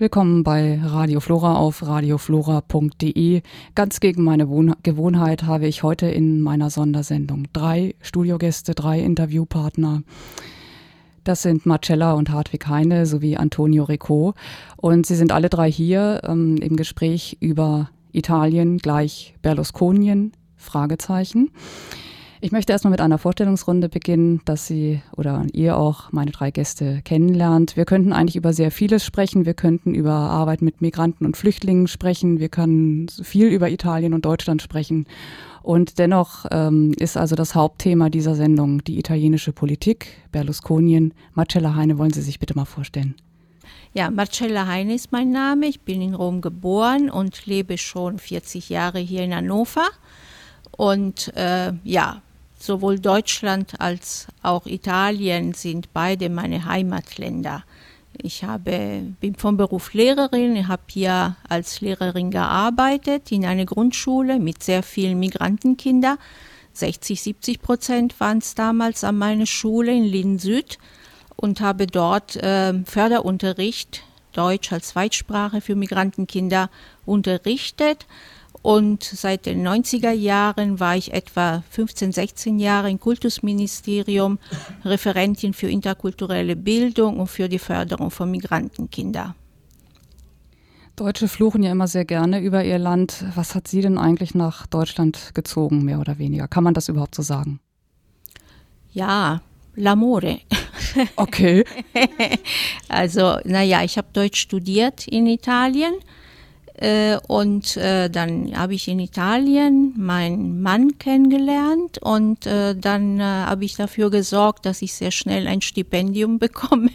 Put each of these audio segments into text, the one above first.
Willkommen bei Radio Flora auf radioflora.de. Ganz gegen meine Wohn Gewohnheit habe ich heute in meiner Sondersendung drei Studiogäste, drei Interviewpartner. Das sind Marcella und Hartwig Heine sowie Antonio Rico. Und sie sind alle drei hier ähm, im Gespräch über Italien gleich Berlusconien, Fragezeichen. Ich möchte erstmal mit einer Vorstellungsrunde beginnen, dass Sie oder ihr auch meine drei Gäste kennenlernt. Wir könnten eigentlich über sehr vieles sprechen. Wir könnten über Arbeit mit Migranten und Flüchtlingen sprechen. Wir können viel über Italien und Deutschland sprechen. Und dennoch ähm, ist also das Hauptthema dieser Sendung die italienische Politik, Berlusconien. Marcella Heine, wollen Sie sich bitte mal vorstellen? Ja, Marcella Heine ist mein Name. Ich bin in Rom geboren und lebe schon 40 Jahre hier in Hannover. Und äh, ja, Sowohl Deutschland als auch Italien sind beide meine Heimatländer. Ich habe, bin vom Beruf Lehrerin, habe hier als Lehrerin gearbeitet in einer Grundschule mit sehr vielen Migrantenkindern. 60, 70 Prozent waren es damals an meiner Schule in Linn Süd und habe dort äh, Förderunterricht, Deutsch als Zweitsprache für Migrantenkinder unterrichtet und seit den 90er Jahren war ich etwa 15, 16 Jahre im Kultusministerium Referentin für interkulturelle Bildung und für die Förderung von Migrantenkindern. Deutsche fluchen ja immer sehr gerne über ihr Land. Was hat Sie denn eigentlich nach Deutschland gezogen, mehr oder weniger? Kann man das überhaupt so sagen? Ja, l'amore. Okay. also, naja, ich habe Deutsch studiert in Italien und äh, dann habe ich in Italien meinen Mann kennengelernt und äh, dann äh, habe ich dafür gesorgt, dass ich sehr schnell ein Stipendium bekomme,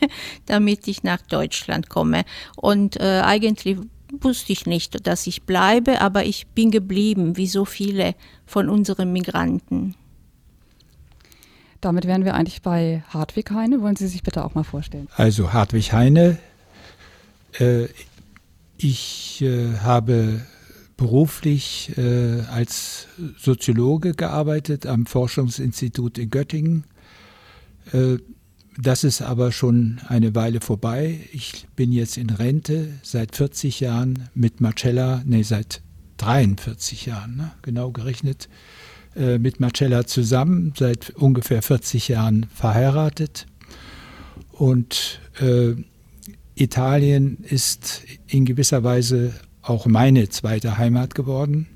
damit ich nach Deutschland komme. Und äh, eigentlich wusste ich nicht, dass ich bleibe, aber ich bin geblieben, wie so viele von unseren Migranten. Damit wären wir eigentlich bei Hartwig Heine. Wollen Sie sich bitte auch mal vorstellen? Also Hartwig Heine, äh, ich äh, habe beruflich äh, als Soziologe gearbeitet am Forschungsinstitut in Göttingen. Äh, das ist aber schon eine Weile vorbei. Ich bin jetzt in Rente seit 40 Jahren mit Marcella, nee, seit 43 Jahren, ne, genau gerechnet, äh, mit Marcella zusammen, seit ungefähr 40 Jahren verheiratet. Und äh, Italien ist in gewisser Weise auch meine zweite Heimat geworden.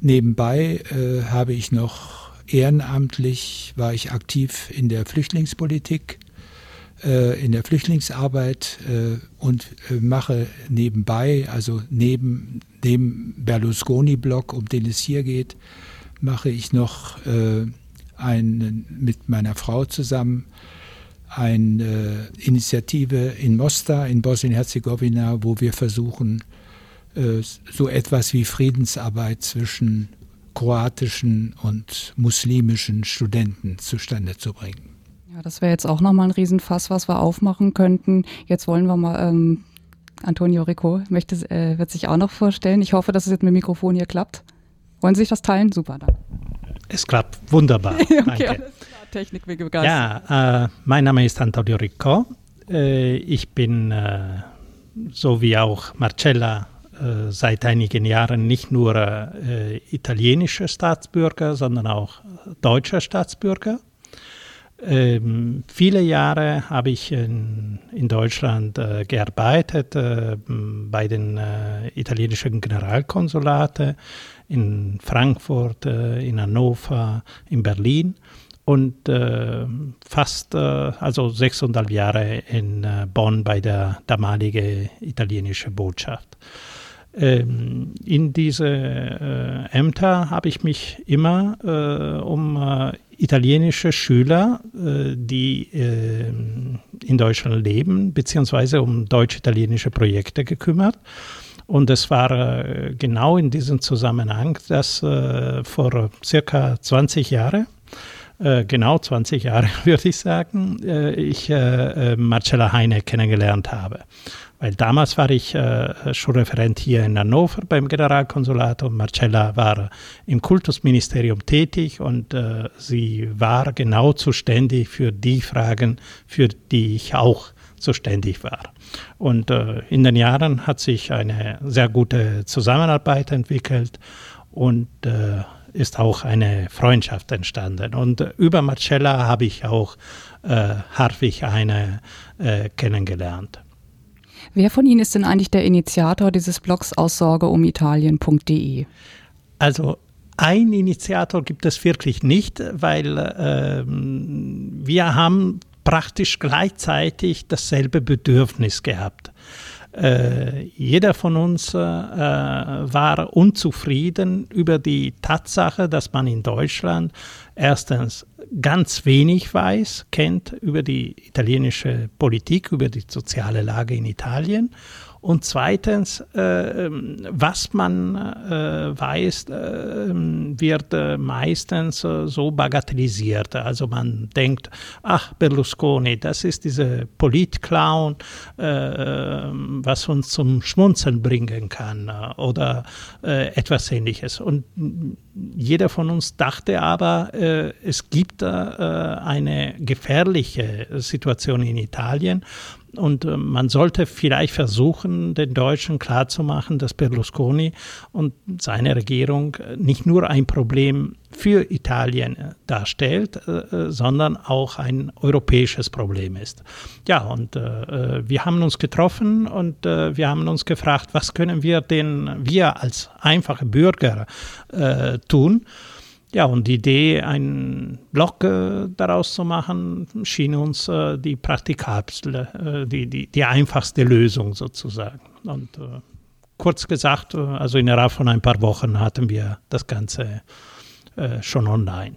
Nebenbei äh, habe ich noch ehrenamtlich, war ich aktiv in der Flüchtlingspolitik, äh, in der Flüchtlingsarbeit äh, und äh, mache nebenbei, also neben dem Berlusconi-Block, um den es hier geht, mache ich noch äh, einen, mit meiner Frau zusammen eine Initiative in Mostar in Bosnien-Herzegowina, wo wir versuchen, äh, so etwas wie Friedensarbeit zwischen kroatischen und muslimischen Studenten zustande zu bringen. Ja, das wäre jetzt auch nochmal ein Riesenfass, was wir aufmachen könnten. Jetzt wollen wir mal, ähm, Antonio Rico möchte, äh, wird sich auch noch vorstellen. Ich hoffe, dass es jetzt mit dem Mikrofon hier klappt. Wollen Sie sich das teilen? Super, dann. Es klappt wunderbar. okay, Danke. Technik wie Ja, äh, mein Name ist Antonio Ricco. Äh, ich bin, äh, so wie auch Marcella, äh, seit einigen Jahren nicht nur äh, italienischer Staatsbürger, sondern auch deutscher Staatsbürger. Ähm, viele Jahre habe ich in, in Deutschland äh, gearbeitet äh, bei den äh, italienischen Generalkonsulaten in Frankfurt, äh, in Hannover, in Berlin und äh, fast äh, also sechseinhalb Jahre in äh, Bonn bei der damaligen italienischen Botschaft. Ähm, in diese äh, Ämter habe ich mich immer äh, um äh, italienische Schüler, die in Deutschland leben, beziehungsweise um deutsch-italienische Projekte gekümmert. Und es war genau in diesem Zusammenhang, dass vor circa 20 Jahren äh, genau 20 Jahre, würde ich sagen, äh, ich äh, Marcella Heine kennengelernt habe. Weil damals war ich äh, Schulreferent hier in Hannover beim Generalkonsulat und Marcella war im Kultusministerium tätig und äh, sie war genau zuständig für die Fragen, für die ich auch zuständig war. Und äh, in den Jahren hat sich eine sehr gute Zusammenarbeit entwickelt und äh, ist auch eine Freundschaft entstanden. Und äh, über Marcella habe ich auch äh, Hartwig eine äh, kennengelernt. Wer von Ihnen ist denn eigentlich der Initiator dieses Blogs aussorgeumitalien.de? Also ein Initiator gibt es wirklich nicht, weil äh, wir haben praktisch gleichzeitig dasselbe Bedürfnis gehabt. Äh, jeder von uns äh, war unzufrieden über die Tatsache, dass man in Deutschland erstens ganz wenig weiß, kennt über die italienische Politik, über die soziale Lage in Italien und zweitens, äh, was man äh, weiß, äh, wird äh, meistens äh, so bagatellisiert. Also man denkt, ach, Berlusconi, das ist dieser Politclown, äh, was uns zum Schmunzeln bringen kann oder etwas ähnliches. Und jeder von uns dachte aber, es gibt eine gefährliche Situation in Italien. Und äh, man sollte vielleicht versuchen, den Deutschen klarzumachen, dass Berlusconi und seine Regierung äh, nicht nur ein Problem für Italien äh, darstellt, sondern auch ein europäisches Problem ist. Ja, und wir haben uns getroffen und wir haben uns gefragt, was können wir denn, wir als einfache Bürger tun? Ja, und die Idee, einen Blog äh, daraus zu machen, schien uns äh, die praktikabelste, äh, die, die, die einfachste Lösung sozusagen. Und äh, kurz gesagt, äh, also innerhalb von ein paar Wochen hatten wir das Ganze äh, schon online.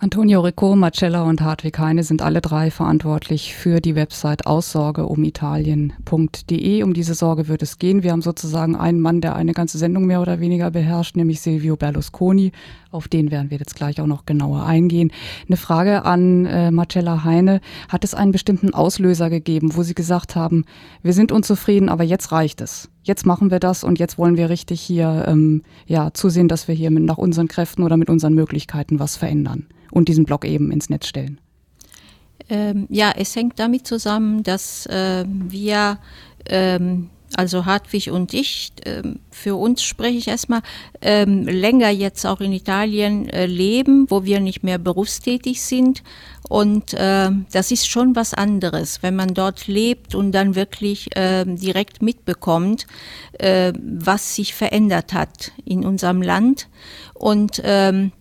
Antonio Rico, Marcella und Hartwig Heine sind alle drei verantwortlich für die Website aussorgeumitalien.de. Um diese Sorge wird es gehen. Wir haben sozusagen einen Mann, der eine ganze Sendung mehr oder weniger beherrscht, nämlich Silvio Berlusconi. Auf den werden wir jetzt gleich auch noch genauer eingehen. Eine Frage an äh, Marcella Heine. Hat es einen bestimmten Auslöser gegeben, wo Sie gesagt haben, wir sind unzufrieden, aber jetzt reicht es? Jetzt machen wir das und jetzt wollen wir richtig hier ähm, ja, zusehen, dass wir hier mit, nach unseren Kräften oder mit unseren Möglichkeiten was verändern und diesen Blog eben ins Netz stellen? Ähm, ja, es hängt damit zusammen, dass äh, wir, ähm, also Hartwig und ich, ähm, für uns spreche ich erstmal, ähm, länger jetzt auch in Italien äh, leben, wo wir nicht mehr berufstätig sind. Und äh, das ist schon was anderes, wenn man dort lebt und dann wirklich äh, direkt mitbekommt, äh, was sich verändert hat in unserem Land. Und ähm,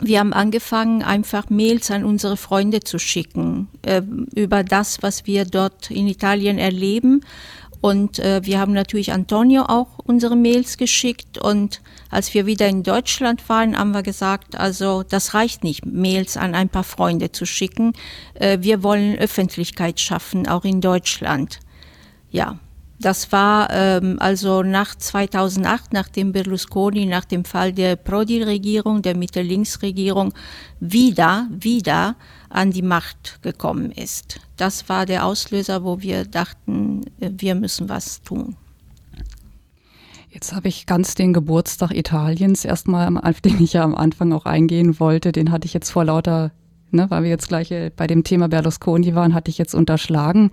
wir haben angefangen, einfach Mails an unsere Freunde zu schicken äh, über das, was wir dort in Italien erleben. Und äh, wir haben natürlich Antonio auch unsere Mails geschickt. Und als wir wieder in Deutschland waren, haben wir gesagt, also das reicht nicht, Mails an ein paar Freunde zu schicken. Äh, wir wollen Öffentlichkeit schaffen, auch in Deutschland. Ja, das war ähm, also nach 2008, nachdem Berlusconi nach dem Fall der Prodi-Regierung, der Mitte-Links-Regierung, wieder, wieder an die Macht gekommen ist. Das war der Auslöser, wo wir dachten, äh, wir müssen was tun. Jetzt habe ich ganz den Geburtstag Italiens erstmal, auf den ich ja am Anfang auch eingehen wollte, den hatte ich jetzt vor lauter ne, weil wir jetzt gleich äh, bei dem Thema Berlusconi waren, hatte ich jetzt unterschlagen.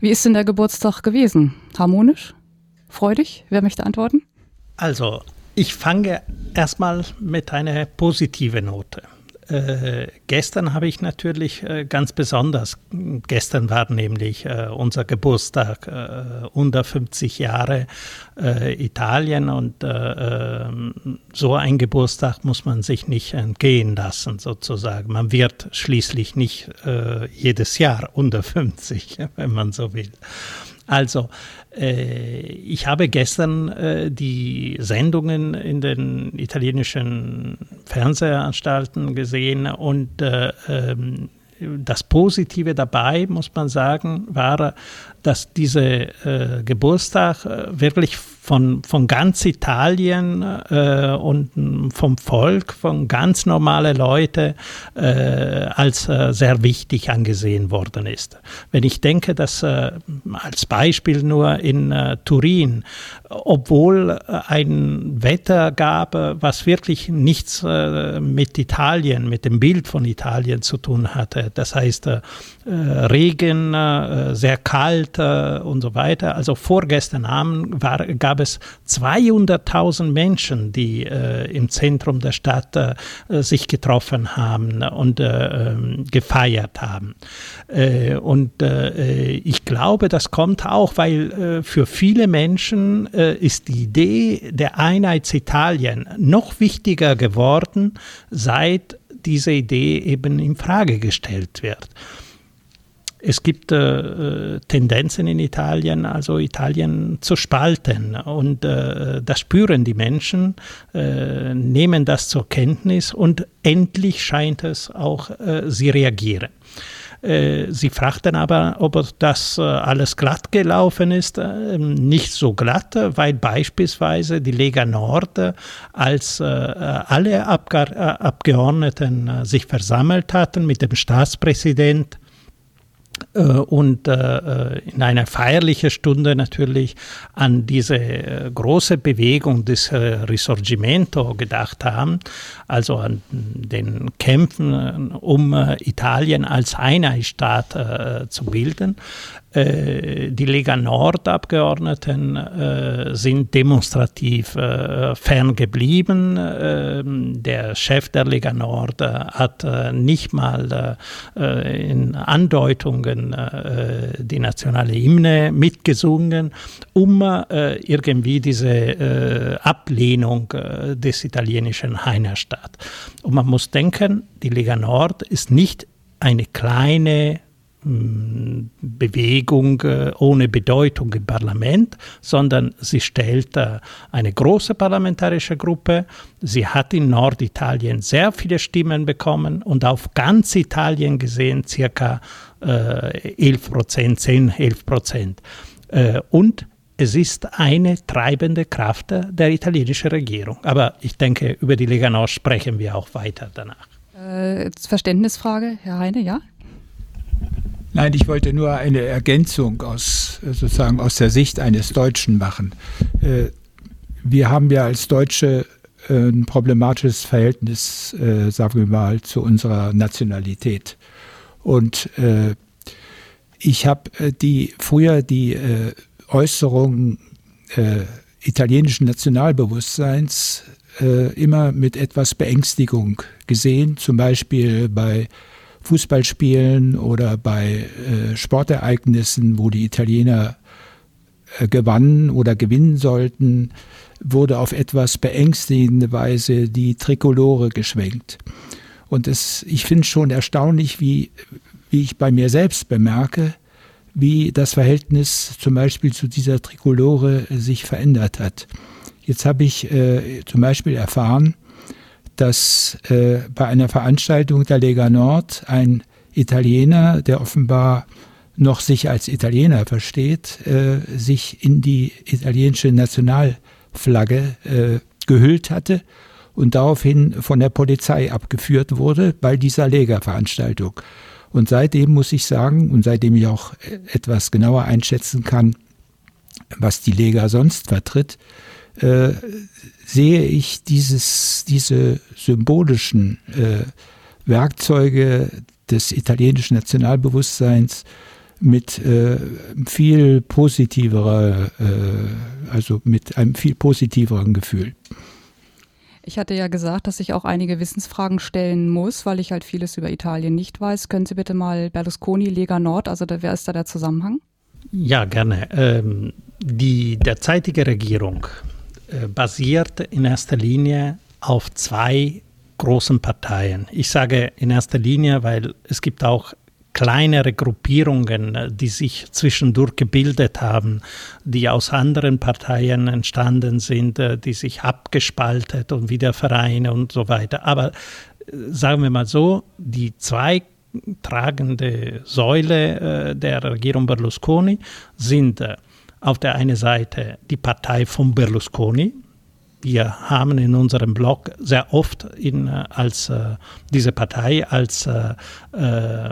Wie ist denn der Geburtstag gewesen? Harmonisch? Freudig? Wer möchte antworten? Also, ich fange erstmal mit einer positiven Note. Äh, gestern habe ich natürlich äh, ganz besonders, gestern war nämlich äh, unser Geburtstag, äh, unter 50 Jahre äh, Italien und äh, ähm, so ein Geburtstag muss man sich nicht entgehen lassen sozusagen. Man wird schließlich nicht jedes Jahr unter 50, wenn man so will. Also, äh, ich habe gestern äh, die Sendungen in den italienischen Fernsehanstalten gesehen und äh, ähm, das Positive dabei, muss man sagen, war, dass dieser äh, Geburtstag äh, wirklich von, von ganz Italien äh, und vom Volk, von ganz normale Leute äh, als äh, sehr wichtig angesehen worden ist. Wenn ich denke, dass äh, als Beispiel nur in äh, Turin, obwohl äh, ein Wetter gab, was wirklich nichts mit Italien, mit dem Bild von Italien zu tun hatte, das heißt Regen, sehr kalt und so weiter. Also vorgestern Abend war, gab es 200.000 Menschen, die äh, im Zentrum der Stadt äh, sich getroffen haben und äh, ähm, gefeiert haben. Äh, und äh, ich glaube, das kommt auch, weil für viele Menschen ist die Idee der Einheitsitalien noch wichtiger geworden, seit diese Idee eben in Frage gestellt wird. Es gibt äh, Tendenzen in Italien, also Italien zu spalten. Und äh, das spüren die Menschen, äh, nehmen das zur Kenntnis und endlich scheint es auch, äh, sie reagieren. Äh, sie fragten aber, ob das äh, alles glatt gelaufen ist. Nicht so glatt, weil beispielsweise die Lega Nord, als alle Abgeordneten sich versammelt hatten mit dem Staatspräsident, äh, und äh, in einer feierlichen Stunde natürlich an diese äh, große Bewegung des Risorgimento gedacht haben, also an den Kämpfen, um Italien als Einheitsstaat zu bilden. Äh, die Lega Nord-Abgeordneten äh, sind demonstrativ äh, ferngeblieben. Ähm, der Chef der Lega Nord hat nicht mal in Andeutungen die nationale Hymne mitgesungen, um irgendwie diese Ablehnung des italienischen Heinerstaat. Und man muss denken, die Lega Nord ist nicht eine kleine Bewegung äh, ohne Bedeutung im Parlament, sondern sie stellt äh, eine große parlamentarische Gruppe. Sie hat in Norditalien sehr viele Stimmen bekommen und auf ganz Italien gesehen circa 11 äh, Prozent, 10, 11 Prozent. Und es ist eine treibende Kraft der italienischen Regierung. Aber ich denke, über die Lega Nord sprechen wir auch weiter danach. Äh, Verständnisfrage, Herr Heine, ja? Nein, ich wollte nur eine Ergänzung aus sozusagen aus der Sicht eines Deutschen machen. Äh, wir haben ja als Deutsche äh, ein problematisches Verhältnis, äh, sagen wir mal, zu unserer Nationalität. Und ich habe die früher die Äußerung italienischen Nationalbewusstseins immer mit etwas Beängstigung gesehen, zum Beispiel bei Fußballspielen oder bei äh, Sportereignissen, wo die Italiener äh, gewannen oder gewinnen sollten, wurde auf etwas beängstigende Weise die Trikolore geschwenkt. Und es, ich finde schon erstaunlich, wie, wie ich bei mir selbst bemerke, wie das Verhältnis zum Beispiel zu dieser Trikolore sich verändert hat. Jetzt habe ich äh, zum Beispiel erfahren, dass äh, bei einer Veranstaltung der Lega Nord ein Italiener, der offenbar noch sich als Italiener versteht, äh, sich in die italienische Nationalflagge äh, gehüllt hatte und daraufhin von der Polizei abgeführt wurde bei dieser Lega-Veranstaltung. Und seitdem muss ich sagen, und seitdem ich auch etwas genauer einschätzen kann, was die Lega sonst vertritt, äh, sehe ich dieses, diese symbolischen äh, Werkzeuge des italienischen Nationalbewusstseins mit äh, viel positiverer, äh, also mit einem viel positiveren Gefühl. Ich hatte ja gesagt, dass ich auch einige Wissensfragen stellen muss, weil ich halt vieles über Italien nicht weiß. Können Sie bitte mal Berlusconi, Lega Nord, also da, wer ist da der Zusammenhang? Ja, gerne. Ähm, die derzeitige Regierung basiert in erster Linie auf zwei großen Parteien. Ich sage in erster Linie, weil es gibt auch kleinere Gruppierungen, die sich zwischendurch gebildet haben, die aus anderen Parteien entstanden sind, äh, die sich abgespaltet und wieder Vereine und so weiter. Aber äh, sagen wir mal so, die zwei tragende Säule der Regierung Berlusconi sind auf der einen Seite die Partei von Berlusconi, wir haben in unserem Blog sehr oft in, äh, als äh, diese Partei als äh, äh,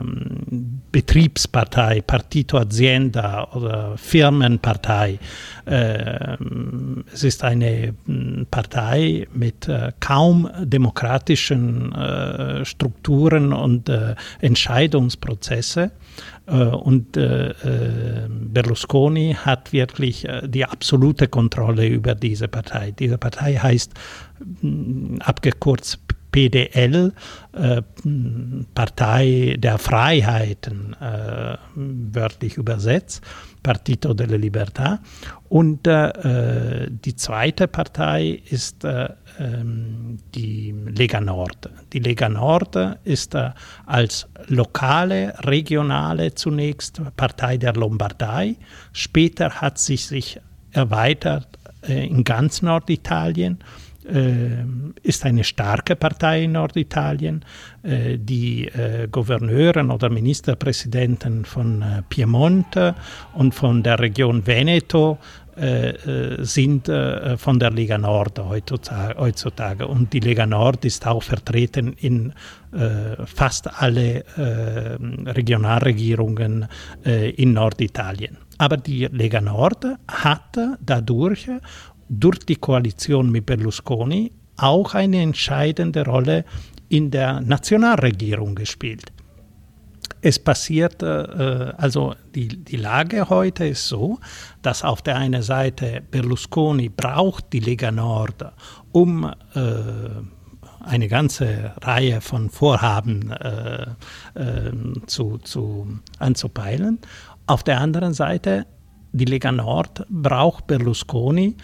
Betriebspartei, Partito Azienda oder Firmenpartei. Ähm, es ist eine hm, Partei mit äh, kaum demokratischen äh, Strukturen und Entscheidungsprozesse. Äh, und äh, äh, Berlusconi hat wirklich die absolute Kontrolle über diese Partei. Diese Partei heißt abgekürzt PDL, äh, Partei der Freiheiten, äh, wörtlich übersetzt, Partito della Libertà. Und äh, die zweite Partei ist ähm, die Lega Nord. Die Lega Nord ist als lokale, regionale zunächst Partei der Lombardei. Später hat sich sich erweitert in ganz Norditalien äh, ist eine starke Partei in Norditalien. Äh, die äh, Gouverneuren oder Ministerpräsidenten von äh, Piemonte und von der Region Veneto sind von der Lega Nord heutzutage. Und die Lega Nord ist auch vertreten in fast alle Regionalregierungen in Norditalien. Aber die Lega Nord hat dadurch durch die Koalition mit Berlusconi auch eine entscheidende Rolle in der Nationalregierung gespielt. Es passiert, äh, also die, die Lage heute ist so, dass auf der einen Seite Berlusconi braucht die Lega Nord, um äh, eine ganze Reihe von Vorhaben äh, äh, zu, zu, anzupeilen. Auf der anderen Seite, die Lega Nord braucht Berlusconi,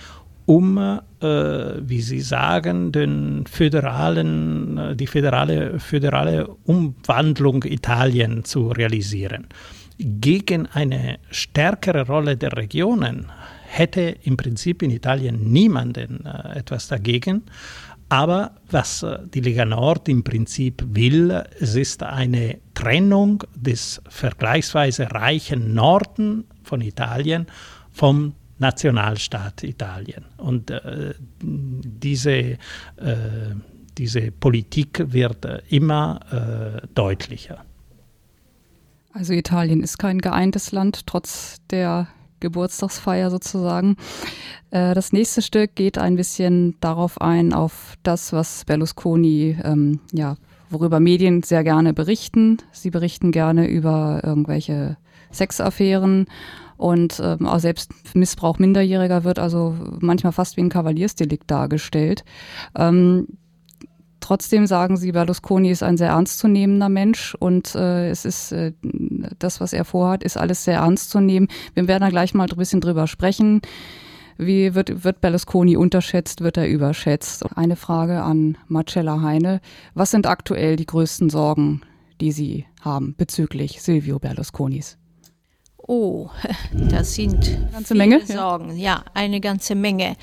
um, äh, wie Sie sagen, den föderalen, äh, die föderale, föderale Umwandlung Italien zu realisieren. Gegen eine stärkere Rolle der Regionen hätte im Prinzip in Italien niemanden äh, etwas dagegen. Aber was äh, die Lega Nord im Prinzip will, es ist eine Trennung des vergleichsweise reichen Norden von Italien vom Nationalstaat Italien. Und äh, diese, äh, diese Politik wird äh, immer äh, deutlicher. Also Italien ist kein geeintes Land, trotz der Geburtstagsfeier sozusagen. Äh, das nächste Stück geht ein bisschen darauf ein, auf das, was Berlusconi, ähm, ja, worüber Medien sehr gerne berichten. Sie berichten gerne über irgendwelche Sexaffären und ähm, auch selbst Missbrauch Minderjähriger wird also manchmal fast wie ein Kavaliersdelikt dargestellt. Ähm, Trotzdem sagen sie, Berlusconi ist ein sehr ernstzunehmender Mensch und äh, es ist äh, das, was er vorhat, ist alles sehr ernst zu nehmen. Wir werden da gleich mal ein bisschen drüber sprechen. Wie wird, wird Berlusconi unterschätzt, wird er überschätzt? Eine Frage an Marcella Heine. Was sind aktuell die größten Sorgen, die Sie haben bezüglich Silvio Berlusconis? Oh, das sind eine ganze Menge Sorgen. Ja. ja, eine ganze Menge.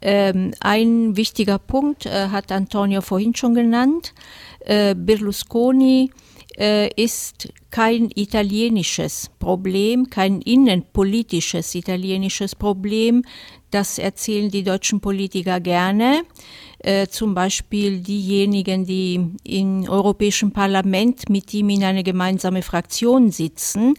Ähm, ein wichtiger Punkt äh, hat Antonio vorhin schon genannt. Äh, Berlusconi äh, ist kein italienisches Problem, kein innenpolitisches italienisches Problem. Das erzählen die deutschen Politiker gerne äh, zum Beispiel diejenigen, die im Europäischen Parlament mit ihm in einer gemeinsamen Fraktion sitzen.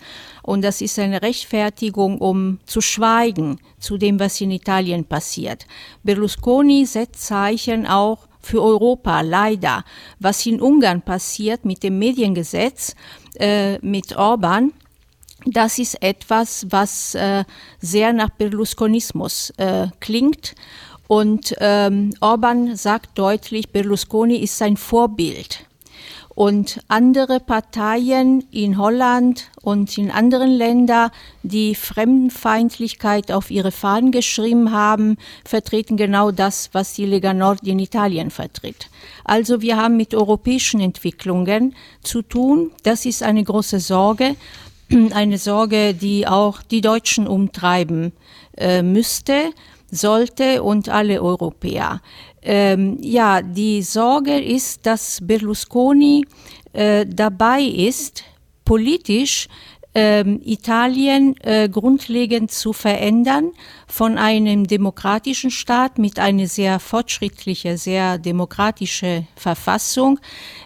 Und das ist eine Rechtfertigung, um zu schweigen zu dem, was in Italien passiert. Berlusconi setzt Zeichen auch für Europa, leider. Was in Ungarn passiert mit dem Mediengesetz, äh, mit Orban, das ist etwas, was äh, sehr nach Berlusconismus äh, klingt und ähm, Orban sagt deutlich, Berlusconi ist sein Vorbild. Und andere Parteien in Holland und in anderen Ländern, die Fremdenfeindlichkeit auf ihre Fahnen geschrieben haben, vertreten genau das, was die Lega Nord in Italien vertritt. Also wir haben mit europäischen Entwicklungen zu tun. Das ist eine große Sorge, eine Sorge, die auch die Deutschen umtreiben äh, müsste sollte und alle Europäer. Ähm, ja, die Sorge ist, dass Berlusconi äh, dabei ist, politisch ähm, Italien äh, grundlegend zu verändern von einem demokratischen Staat mit einer sehr fortschrittliche, sehr demokratische Verfassung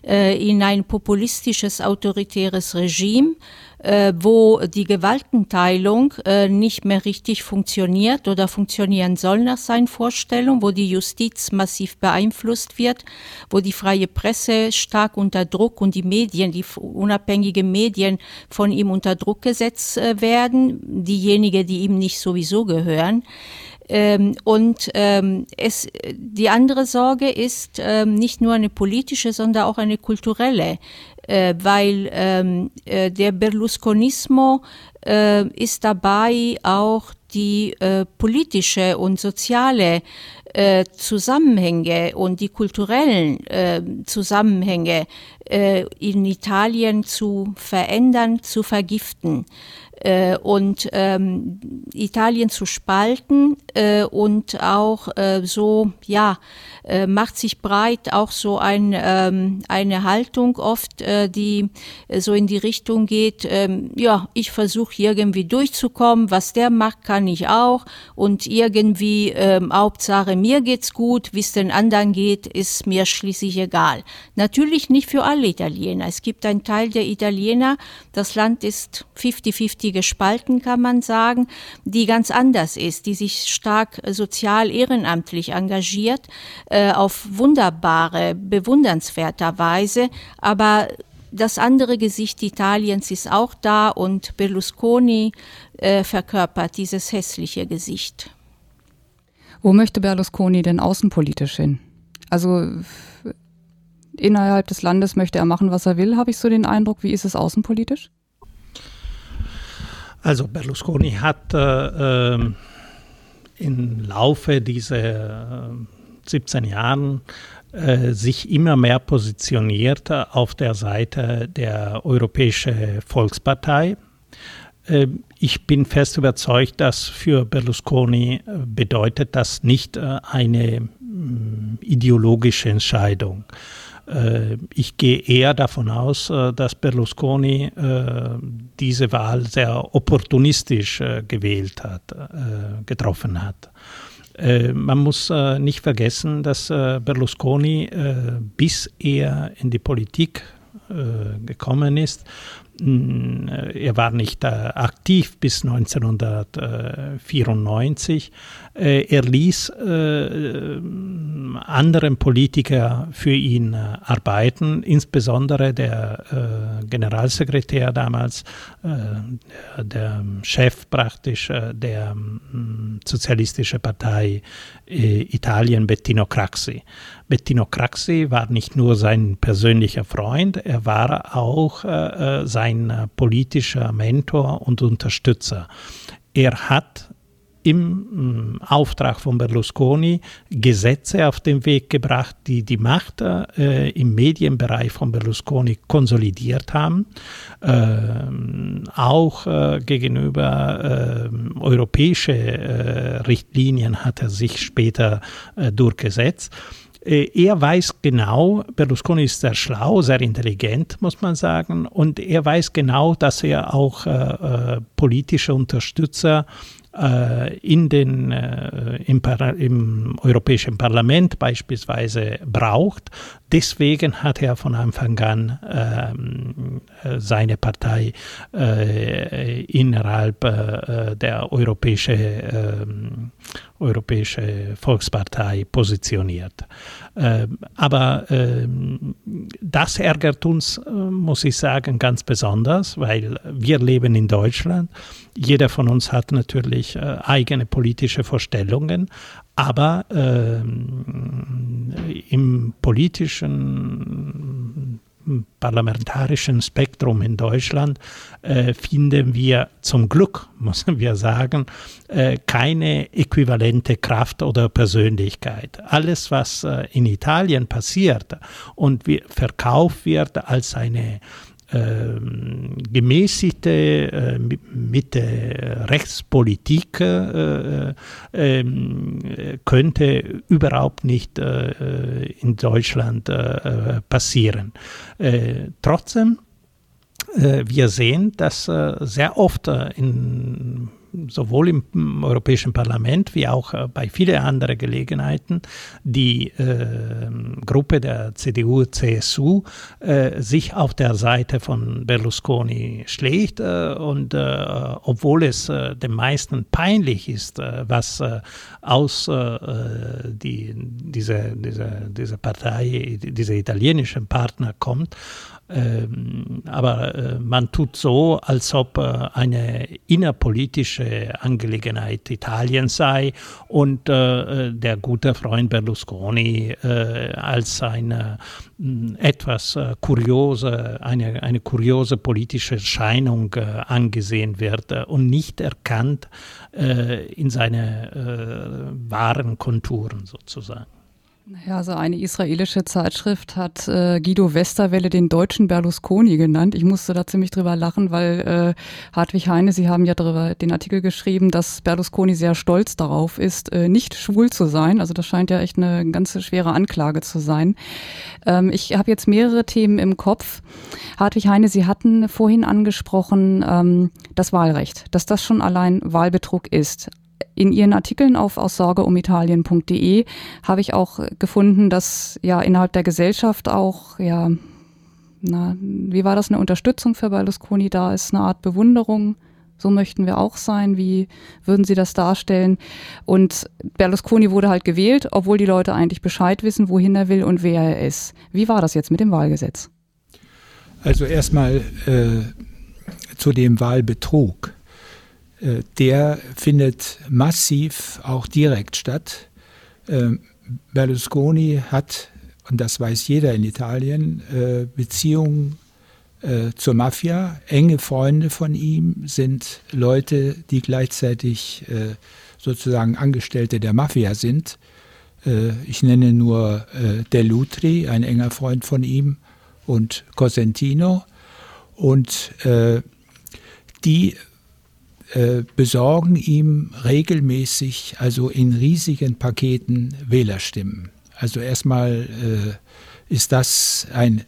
äh, in ein populistisches, autoritäres Regime äh, wo die Gewaltenteilung äh, nicht mehr richtig funktioniert oder funktionieren soll nach seinen Vorstellungen, wo die Justiz massiv beeinflusst wird, wo die freie Presse stark unter Druck und die Medien, die unabhängigen Medien von ihm unter Druck gesetzt äh, werden, diejenigen, die ihm nicht sowieso gehören. Ähm, und ähm, es, die andere Sorge ist ähm, nicht nur eine politische, sondern auch eine kulturelle äh, weil ähm, äh, der Berlusconismo äh, ist dabei auch die äh, politische und soziale äh, Zusammenhänge und die kulturellen äh, Zusammenhänge äh, in Italien zu verändern, zu vergiften äh, und ähm, Italien zu spalten äh, und auch äh, so, ja, äh, macht sich breit auch so ein, ähm, eine Haltung oft, äh, die so in die Richtung geht, ähm, ja, ich versuche irgendwie durchzukommen, was der macht, kann ich auch und irgendwie ähm, Hauptsache mir geht's gut, wie es den anderen geht, ist mir schließlich egal. Natürlich nicht für alle Italiener. Es gibt einen Teil der Italiener, das Land ist 50-50 gespalten, kann man sagen, die ganz anders ist, die sich stark sozial ehrenamtlich engagiert, äh, auf wunderbare, bewundernswerter Weise, aber das andere Gesicht Italiens ist auch da und Berlusconi äh, verkörpert dieses hässliche Gesicht. Wo möchte Berlusconi denn außenpolitisch hin? Also innerhalb des Landes möchte er machen, was er will, habe ich so den Eindruck. Wie ist es außenpolitisch? Also Berlusconi hat äh, äh, im Laufe dieser äh, 17 Jahren äh, sich immer mehr positioniert auf der Seite der Europäischen Volkspartei. Äh, ich bin fest überzeugt, dass für Berlusconi äh, bedeutet das nicht eine mm, ideologische Entscheidung. Äh, ich gehe eher davon aus, äh, dass Berlusconi äh, diese Wahl sehr opportunistisch gewählt hat, getroffen hat. Man muss nicht vergessen, dass Berlusconi, bis er in die Politik gekommen ist, er war nicht aktiv bis 1994, äh, er ließ äh, anderen Politiker für ihn äh, arbeiten, insbesondere der äh, Generalsekretär damals, äh, der Chef praktisch äh, der mm, Sozialistischen Partei Italien, Bettino Craxi. Bettino Craxi war nicht nur sein persönlicher Freund, er war auch sein politischer Mentor und Unterstützer. Er hat im mm, Auftrag von Berlusconi Gesetze auf den Weg gebracht, die die Macht äh, im Medienbereich von Berlusconi konsolidiert haben. Äh, auch äh, gegenüber ähm, äh, Richtlinien hat er sich später äh, durchgesetzt. Äh, er weiß genau, Berlusconi ist sehr schlau, sehr intelligent, muss man sagen, und er weiß genau, dass er auch äh, politische Unterstützer äh, in den, äh, im, im, Europäischen Parlament beispielsweise braucht. Deswegen hat er von Anfang an ähm, äh, seine Partei äh, innerhalb äh, der Europäischen ähm, Europäische Volkspartei positioniert. Ähm, aber ähm, das ärgert uns, äh, muss ich sagen, ganz besonders, weil wir leben in Deutschland. Jeder von uns hat natürlich äh, eigene politische Vorstellungen, aber ähm, im politischen parlamentarischen Spektrum in Deutschland äh, finden wir zum Glück, müssen wir sagen, äh, keine äquivalente Kraft oder Persönlichkeit. Alles, was äh, in Italien passiert und wie verkauft wird als eine gemäßigte äh, mit der Rechtspolitik äh, äh, könnte überhaupt nicht in Deutschland passieren. Trotzdem wir sehen, dass sehr oft in sowohl im Europäischen Parlament wie auch bei vielen anderen Gelegenheiten die äh, Gruppe der CDU-CSU äh, sich auf der Seite von Berlusconi schlägt äh, und obwohl es den meisten peinlich ist, was aus die, diese, diese, diese Partei, diese italienischen Partner kommt, ähm, aber äh, man tut so, als ob äh, eine innerpolitische Angelegenheit Italiens sei und äh, der gute Freund Berlusconi als eine etwas kuriose, eine, eine kuriose politische Erscheinung angesehen wird und nicht erkannt in seine wahren Konturen sozusagen. Ja, also eine israelische Zeitschrift hat äh, Guido Westerwelle den deutschen Berlusconi genannt. Ich musste da ziemlich drüber lachen, weil äh, Hartwig Heine, Sie haben ja darüber den Artikel geschrieben, dass Berlusconi sehr stolz darauf ist, äh, nicht schwul zu sein. Also das scheint ja echt eine ganz schwere Anklage zu sein. Ähm, ich habe jetzt mehrere Themen im Kopf. Hartwig Heine, Sie hatten vorhin angesprochen ähm, das Wahlrecht, dass das schon allein Wahlbetrug ist in Ihren Artikeln auf aussorgeumitalien.de habe ich auch gefunden, dass ja innerhalb der Gesellschaft auch, ja, na, wie war das, eine Unterstützung für Berlusconi da ist, eine Art Bewunderung. So möchten wir auch sein. Wie würden Sie das darstellen? Und Berlusconi wurde halt gewählt, obwohl die Leute eigentlich Bescheid wissen, wohin er will und wer er ist. Wie war das jetzt mit dem Wahlgesetz? Also erstmal äh, zu dem Wahlbetrug. Äh, der findet massiv auch direkt statt. Ähm, Berlusconi hat, und das weiß jeder in Italien, äh, Beziehungen äh, zur Mafia. Enge Freunde von ihm sind Leute, die gleichzeitig sozusagen Angestellte der Mafia sind. Ich nenne nur De Lutri, ein enger Freund von ihm, und Cosentino. Und die äh, besorgen ihm regelmäßig, also in riesigen Paketen, Wählerstimmen. Also erstmal äh, ist das ein äh,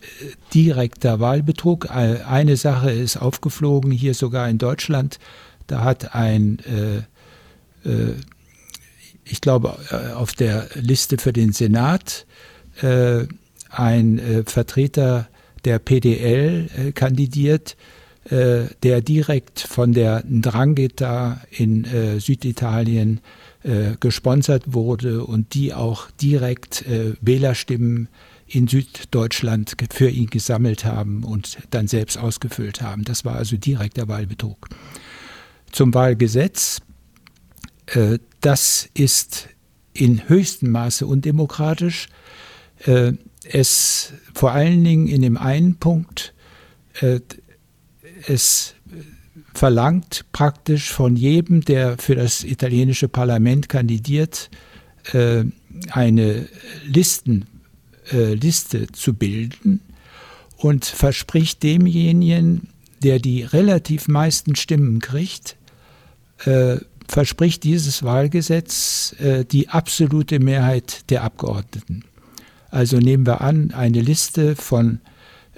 direkter Wahlbetrug. Eine Sache ist aufgeflogen, hier sogar in Deutschland. Da hat ein, äh, äh, ich glaube, auf der Liste für den Senat ein Vertreter der PDL kandidiert, äh, der direkt von der Drangheta in äh, Süditalien äh, gesponsert wurde und die auch direkt äh, Wählerstimmen in Süddeutschland für ihn gesammelt haben und dann selbst ausgefüllt haben. Das war also direkter Wahlbetrug. Zum Wahlgesetz. Äh, das ist in höchstem Maße undemokratisch. Es vor allen Dingen in dem einen Punkt es verlangt praktisch von jedem, der für das italienische Parlament kandidiert, äh, eine Listen, äh, Liste zu bilden und verspricht demjenigen, der die relativ meisten Stimmen kriegt, äh, verspricht dieses Wahlgesetz die absolute Mehrheit der Abgeordneten. Also nehmen wir an, eine Liste von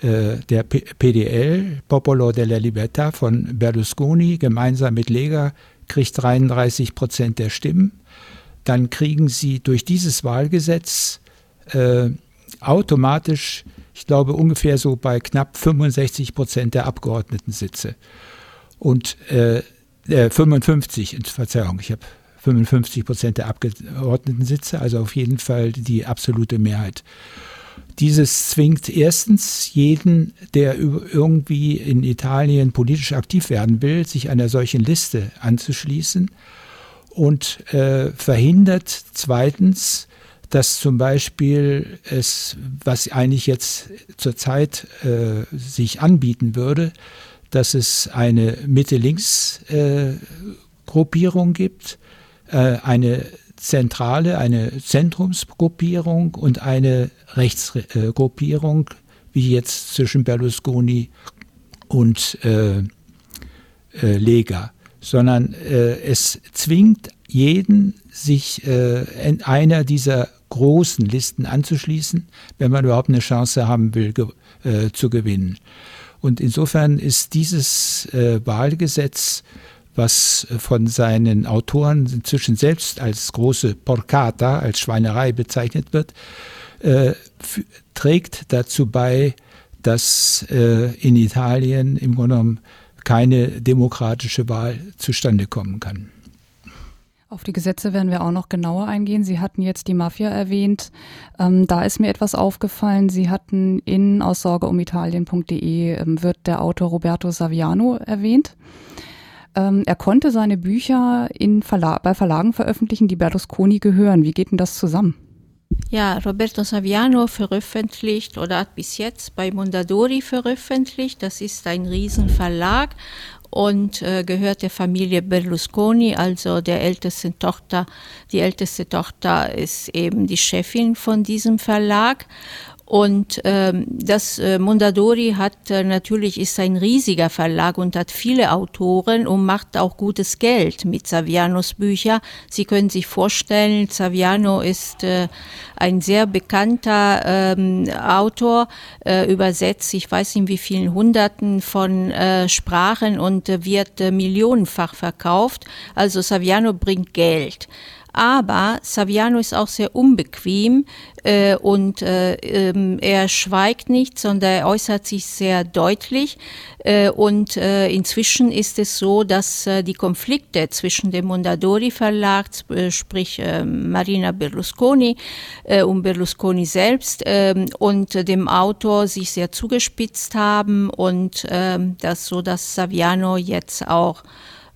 der P PDL, Popolo della Libertà von Berlusconi, gemeinsam mit Lega, kriegt 33 Prozent der Stimmen. Dann kriegen sie durch dieses Wahlgesetz äh, automatisch, ich glaube, ungefähr so bei knapp 65 Prozent der Abgeordnetensitze. Und äh, 55, äh, Verzeihung, ich habe 55 Prozent der Abgeordnetensitze, also auf jeden Fall die absolute Mehrheit. Dieses zwingt erstens jeden, der irgendwie in Italien politisch aktiv werden will, sich einer solchen Liste anzuschließen. Und äh, verhindert zweitens, dass zum Beispiel es, was eigentlich jetzt zurzeit äh, sich anbieten würde, dass es eine Mitte-Links-Gruppierung äh, gibt, äh, eine Zentrale, eine Zentrumsgruppierung und eine Rechtsgruppierung, wie jetzt zwischen Berlusconi und äh, äh, Lega, sondern äh, es zwingt jeden, sich äh, in einer dieser großen Listen anzuschließen, wenn man überhaupt eine Chance haben will, ge äh, zu gewinnen. Und insofern ist dieses äh, Wahlgesetz, was von seinen Autoren inzwischen selbst als große Porcata, als Schweinerei bezeichnet wird, äh, trägt dazu bei, dass äh, in Italien im Grunde genommen keine demokratische Wahl zustande kommen kann. Auf die Gesetze werden wir auch noch genauer eingehen. Sie hatten jetzt die Mafia erwähnt. Ähm, da ist mir etwas aufgefallen. Sie hatten in aussorgeumitalien.de ähm, wird der Autor Roberto Saviano erwähnt. Ähm, er konnte seine Bücher in Verla bei Verlagen veröffentlichen, die Berlusconi gehören. Wie geht denn das zusammen? Ja, Roberto Saviano veröffentlicht oder hat bis jetzt bei Mondadori veröffentlicht. Das ist ein Riesenverlag und äh, gehört der Familie Berlusconi, also der ältesten Tochter. Die älteste Tochter ist eben die Chefin von diesem Verlag und ähm, das äh, Mondadori hat äh, natürlich ist ein riesiger Verlag und hat viele Autoren und macht auch gutes Geld mit Savianos Bücher. Sie können sich vorstellen, Saviano ist äh, ein sehr bekannter ähm, Autor, äh, übersetzt, ich weiß nicht wie vielen Hunderten von äh, Sprachen und äh, wird äh, millionenfach verkauft. Also Saviano bringt Geld. Aber Saviano ist auch sehr unbequem äh, und äh, ähm, er schweigt nicht, sondern er äußert sich sehr deutlich. Äh, und äh, inzwischen ist es so, dass äh, die Konflikte zwischen dem Mondadori Verlag, äh, sprich Marina Berlusconi und Berlusconi selbst äh, und dem Autor sich sehr zugespitzt haben und äh, das so, dass Saviano jetzt auch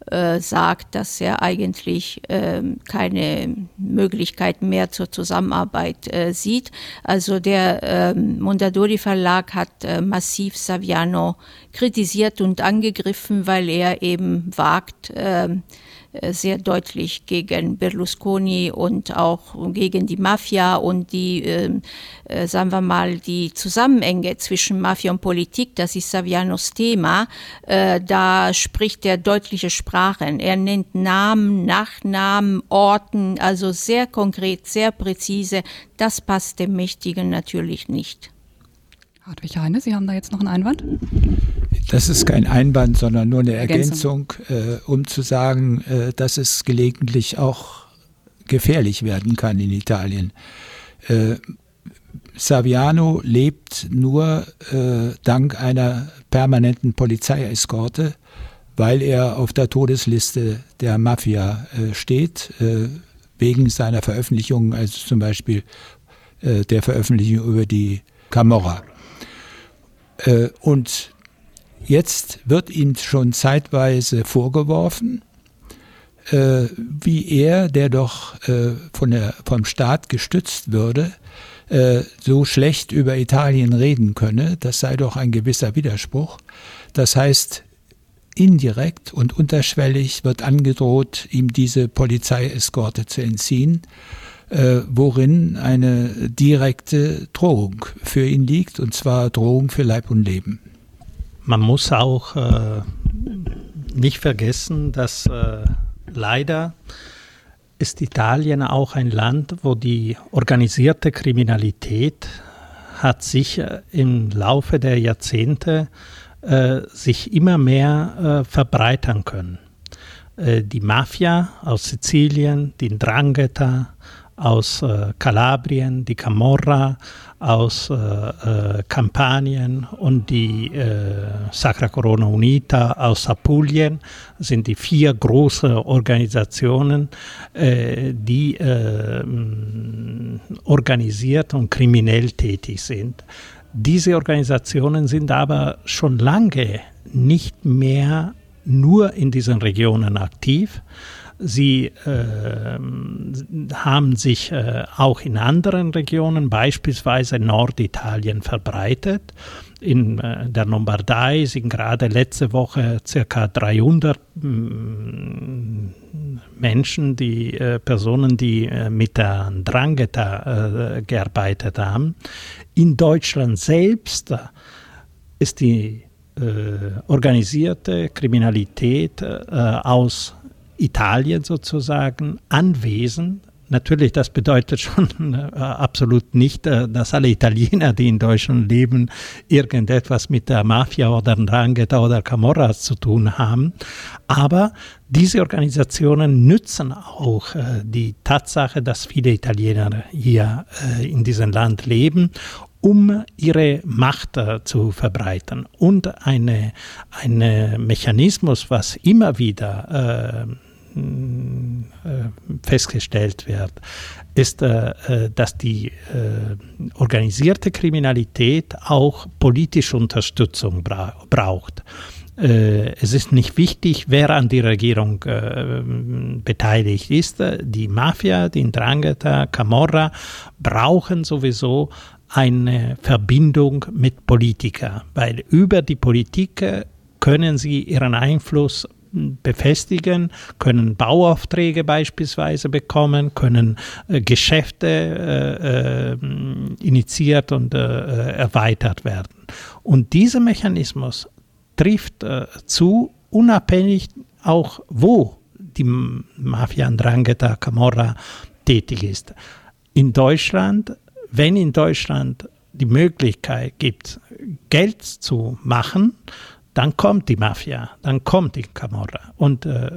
äh, sagt, dass er eigentlich äh, keine Möglichkeit mehr zur Zusammenarbeit äh, sieht. Also der äh, Mondadori Verlag hat äh, massiv Saviano kritisiert und angegriffen, weil er eben wagt, äh, äh, sehr deutlich gegen Berlusconi und auch gegen die Mafia und die, ähm, äh, sagen wir mal, die Zusammenhänge zwischen Mafia und Politik, das ist Savianos Thema, äh, da spricht er deutliche Sprachen. Er nennt Namen, Nachnamen, Orten, also sehr konkret, sehr präzise. Das passt dem Mächtigen natürlich nicht. Hartwig Heine, Sie haben da jetzt noch einen Einwand? Das ist kein Einwand, sondern nur eine Ergänzung, Ergänzung äh, um zu sagen, äh, dass es gelegentlich auch gefährlich werden kann in Italien. Äh, Saviano lebt nur äh, dank einer permanenten Polizeieskorte, weil er auf der Todesliste der Mafia äh, steht, äh, wegen seiner Veröffentlichungen, also zum Beispiel der Veröffentlichung über die Camorra. und Jetzt wird ihm schon zeitweise vorgeworfen, äh, wie er, der doch äh, von der, vom Staat gestützt würde, äh, so schlecht über Italien reden könne. Das sei doch ein gewisser Widerspruch. Das heißt, indirekt und unterschwellig wird angedroht, ihm diese Polizeieskorte zu entziehen, äh, worin eine direkte Drohung für ihn liegt, und zwar Drohung für Leib und Leben man muss auch äh, nicht vergessen, dass äh, leider ist Italien auch ein Land, wo die organisierte Kriminalität hat sich äh, im Laufe der Jahrzehnte äh, sich immer mehr äh, verbreitern können. Äh, die Mafia aus Sizilien, die Ndrangheta aus Kalabrien, die Camorra aus äh, äh, Kampanien und die äh, Sacra Corona Unita aus Apulien sind die vier großen Organisationen, äh, die äh, organisiert und kriminell tätig sind. Diese Organisationen sind aber schon lange nicht mehr nur in diesen Regionen aktiv, Sie äh, haben sich äh, auch in anderen Regionen, beispielsweise Norditalien, verbreitet. In äh, der Lombardei sind gerade letzte Woche ca. 300 mm, Menschen, die äh, Personen, die äh, mit der Drangheta äh, gearbeitet haben. In Deutschland selbst ist die organisierte Kriminalität aus Italien sozusagen anwesend, natürlich, das bedeutet schon äh, absolut nicht, äh, dass alle Italiener, die in Deutschland leben, irgendetwas mit der Mafia oder Drangheta oder Camorra zu tun haben. Aber diese Organisationen nützen auch äh, die Tatsache, dass viele Italiener hier äh, in diesem Land leben um ihre Macht äh, zu verbreiten. Und ein eine Mechanismus, was immer wieder äh, festgestellt wird, ist, äh, äh dass die äh, organisierte Kriminalität auch politische Unterstützung bra braucht es ist nicht wichtig, wer an die Regierung äh, beteiligt ist. Die Mafia, die Ndrangheta, Camorra brauchen sowieso eine Verbindung mit Politikern, weil über die Politik können sie ihren Einfluss befestigen, können Bauaufträge beispielsweise bekommen, können äh, Geschäfte äh, äh, initiiert und äh, erweitert werden. Und dieser Mechanismus trifft äh, zu, unabhängig auch wo die Mafia Andrangheta Camorra tätig ist. In Deutschland wenn in Deutschland die Möglichkeit gibt, Geld zu machen, dann kommt die Mafia, dann kommt die Camorra. Und äh, äh,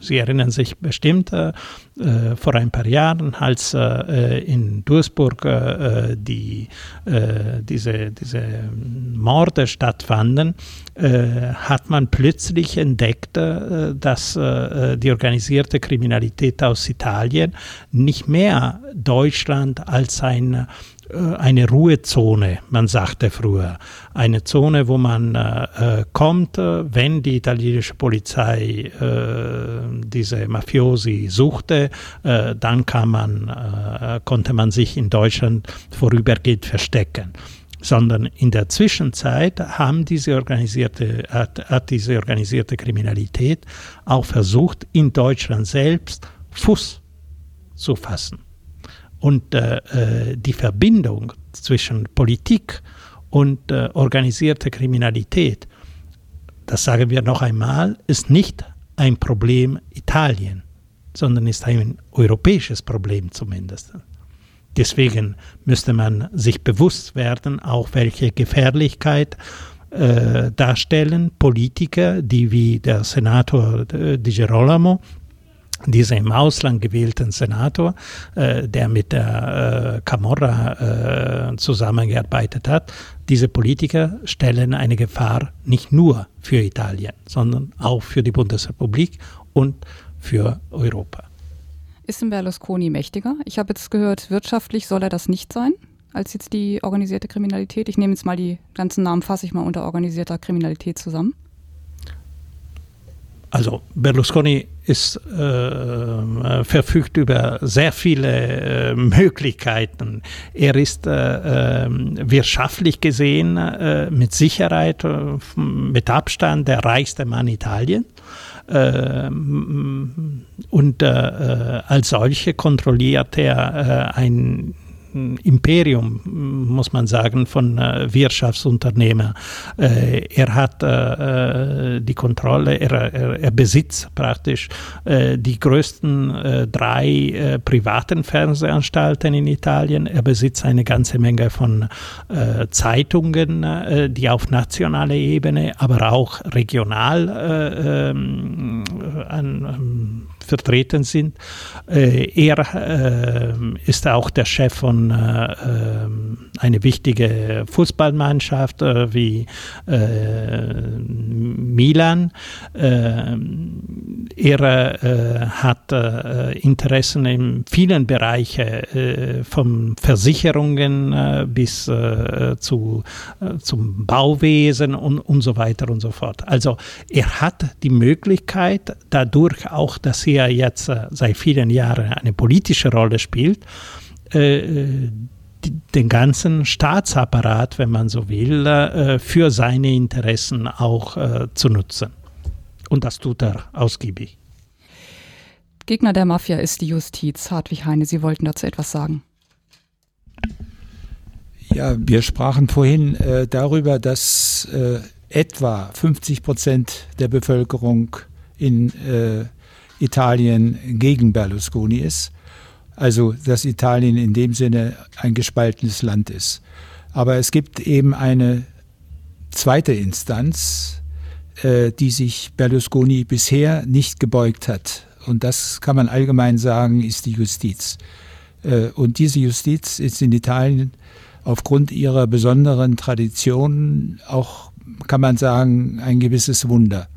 Sie erinnern sich bestimmt äh, äh, vor ein paar Jahren, als äh, in Duisburg äh, die, diese, diese Morde stattfanden, hat man plötzlich entdeckt, dass die organisierte Kriminalität aus Italien nicht mehr Deutschland als ein äh, eine Ruhezone, man sagte früher. Eine Zone, wo man äh, äh kommt, äh, wenn die italienische Polizei äh, diese Mafiosi suchte, äh, dann man, konnte man sich in Deutschland vorübergehend verstecken sondern in der Zwischenzeit haben diese organisierte, hat, hat diese organisierte Kriminalität auch versucht, in Deutschland selbst Fuß zu fassen. Und äh, äh, die Verbindung zwischen Politik und äh, organisierter Kriminalität, das sagen wir noch einmal, ist nicht ein Problem Italien, sondern ist ein europäisches Problem zumindest. Deswegen müsste man sich bewusst werden, auch welche Gefährlichkeit äh, darstellen Politiker, die wie der Senator äh, Di Girolamo dieser im Ausland gewählten Senator, äh, der mit der äh, Camorra äh, zusammengearbeitet hat, diese Politiker stellen eine Gefahr nicht nur für Italien, sondern auch für die Bundesrepublik und für Europa. Ist denn Berlusconi mächtiger? Ich habe jetzt gehört, wirtschaftlich soll er das nicht sein, als jetzt die organisierte Kriminalität. Ich nehme jetzt mal die ganzen Namen, fasse ich mal unter organisierter Kriminalität zusammen. Also Berlusconi ist, äh, verfügt über sehr viele äh, Möglichkeiten. Er ist äh, ähm, wirtschaftlich gesehen äh, mit Sicherheit, äh, mit Abstand der reichste Mann Italiens. Ähm, und äh, als solche kontrolliert er ein Imperium, muss man sagen, von äh, Wirtschaftsunternehmern. Äh, er hat äh, die Kontrolle, er, er, er besitzt praktisch die größten drei privaten Fernsehanstalten in Italien. Er besitzt eine ganze Menge von Zeitungen, die auf nationaler Ebene, aber auch regional ähm, an, ähm, vertreten sind. Äh, er äh, ist auch der Chef von äh, einer wichtigen Fußballmannschaft wie Milan. er hat Interessen in vielen Bereichen, von Versicherungen bis zu, zum Bauwesen und, und so weiter und so fort. Also er hat die Möglichkeit, dadurch auch, dass er jetzt äh, seit vielen Jahren eine politische Rolle spielt, äh, den ganzen Staatsapparat, wenn man so will, äh, für seine Interessen auch zu nutzen. Und das tut er ausgiebig. Gegner der Mafia ist die Justiz. Hartwig Heine, Sie wollten dazu etwas sagen. Ja, wir sprachen vorhin äh, darüber, dass äh, etwa 50 Prozent der Bevölkerung in äh, Italien gegen Berlusconi ist. Also, dass Italien in dem Sinne ein gespaltenes Land ist. Aber es gibt eben eine zweite Instanz, äh, die sich Berlusconi bisher nicht gebeugt hat. Und das kann man allgemein sagen, ist die Justiz. Äh, und diese Justiz ist in Italien aufgrund ihrer besonderen Tradition auch, kann man sagen, ein gewisses Wunder.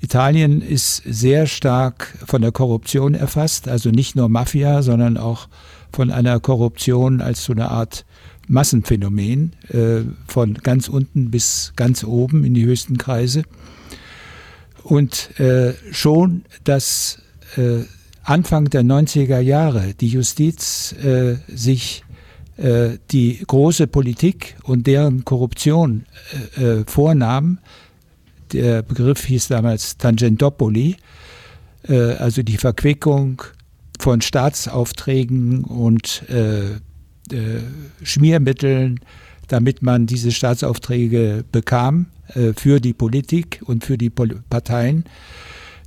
Italien ist sehr stark von der Korruption erfasst, also nicht nur Mafia, sondern auch von einer Korruption als so eine Art Massenphänomen, äh, von ganz unten bis ganz oben in die höchsten Kreise. Und äh, schon das äh, Anfang der 90er Jahre die Justiz äh, sich äh, die große Politik und deren Korruption äh, äh, vornahm. Der Begriff hieß damals Tangentopoli, äh, also die Verquickung von Staatsaufträgen und Schmiermitteln, damit man diese Staatsaufträge bekam für die Politik und für die Parteien.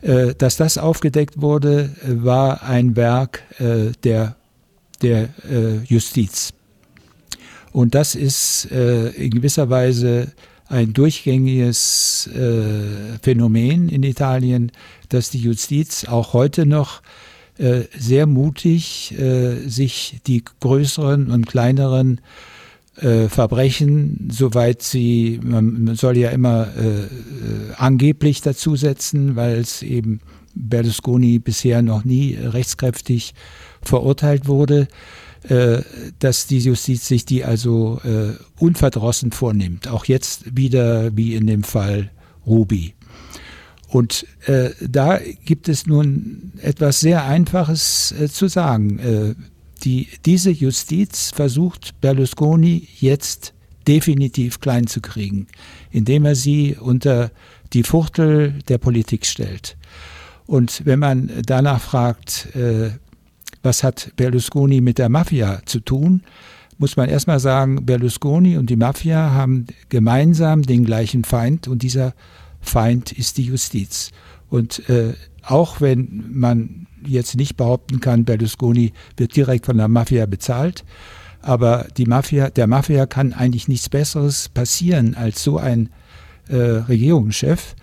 Äh, dass das aufgedeckt wurde, äh, war ein Werk äh, der, der Justiz. Und das ist in gewisser Weise ein durchgängiges Phänomen in Italien, dass die Justiz auch heute noch sehr mutig sich die größeren und kleineren äh, Verbrechen, soweit sie, man soll ja immer äh, äh, angeblich dazusetzen, weil es eben Berlusconi bisher noch nie rechtskräftig verurteilt wurde, äh, dass die Justiz sich die also äh, unverdrossen vornimmt. Auch jetzt wieder wie in dem Fall Ruby. Und äh, da gibt es nun etwas sehr Einfaches äh, zu sagen. Äh, die, diese Justiz versucht Berlusconi jetzt definitiv klein zu kriegen, indem er sie unter die Fuchtel der Politik stellt. Und wenn man danach fragt, äh, was hat Berlusconi mit der Mafia zu tun, muss man erstmal sagen, Berlusconi und die Mafia haben gemeinsam den gleichen Feind und dieser Feind ist die Justiz. Und äh, auch wenn man jetzt nicht behaupten kann, Berlusconi wird direkt von der Mafia bezahlt. Aber die Mafia, der Mafia kann eigentlich nichts Besseres passieren als so ein äh, Regierungschef,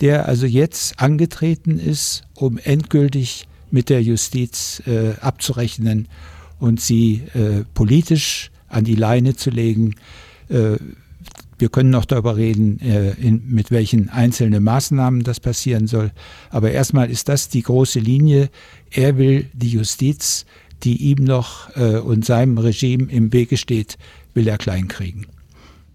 der also jetzt angetreten ist, um endgültig mit der Justiz äh, abzurechnen und sie äh, politisch an die Leine zu legen. Äh, wir können noch darüber reden, äh, in, mit welchen einzelnen Maßnahmen das passieren soll. Aber erstmal ist das die große Linie. Er will die Justiz, die ihm noch äh, und seinem Regime im Wege steht, will er kleinkriegen.